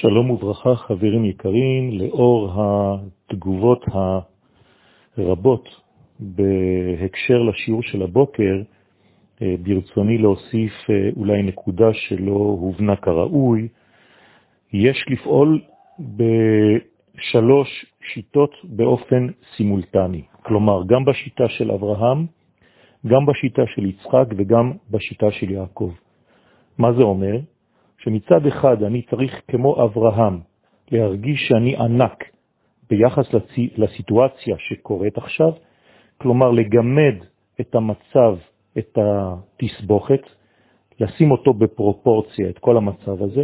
שלום וברכה, חברים יקרים, לאור התגובות הרבות בהקשר לשיעור של הבוקר, אה, ברצוני להוסיף אה, אולי נקודה שלא הובנה כראוי. יש לפעול בשלוש שיטות באופן סימולטני, כלומר גם בשיטה של אברהם, גם בשיטה של יצחק וגם בשיטה של יעקב. מה זה אומר? שמצד אחד אני צריך כמו אברהם להרגיש שאני ענק ביחס לסיטואציה שקורית עכשיו, כלומר לגמד את המצב, את התסבוכת, לשים אותו בפרופורציה, את כל המצב הזה,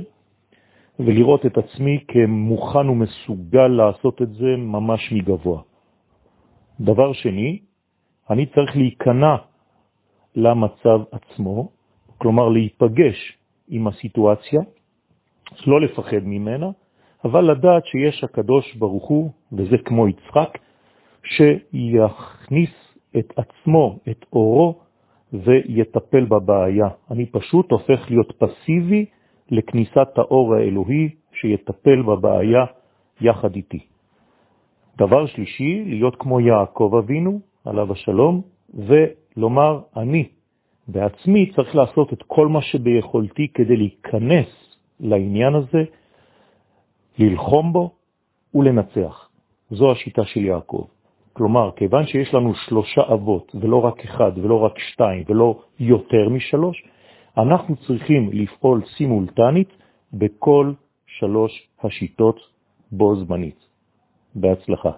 ולראות את עצמי כמוכן ומסוגל לעשות את זה ממש מגבוה. דבר שני, אני צריך להיכנע למצב עצמו, כלומר להיפגש עם הסיטואציה, לא לפחד ממנה, אבל לדעת שיש הקדוש ברוך הוא, וזה כמו יצחק, שיכניס את עצמו, את אורו, ויטפל בבעיה. אני פשוט הופך להיות פסיבי לכניסת האור האלוהי שיטפל בבעיה יחד איתי. דבר שלישי, להיות כמו יעקב אבינו, עליו השלום, ולומר, אני בעצמי צריך לעשות את כל מה שביכולתי כדי להיכנס לעניין הזה, ללחום בו ולנצח. זו השיטה של יעקב. כלומר, כיוון שיש לנו שלושה אבות, ולא רק אחד, ולא רק שתיים, ולא יותר משלוש, אנחנו צריכים לפעול סימולטנית בכל שלוש השיטות בו זמנית. בהצלחה.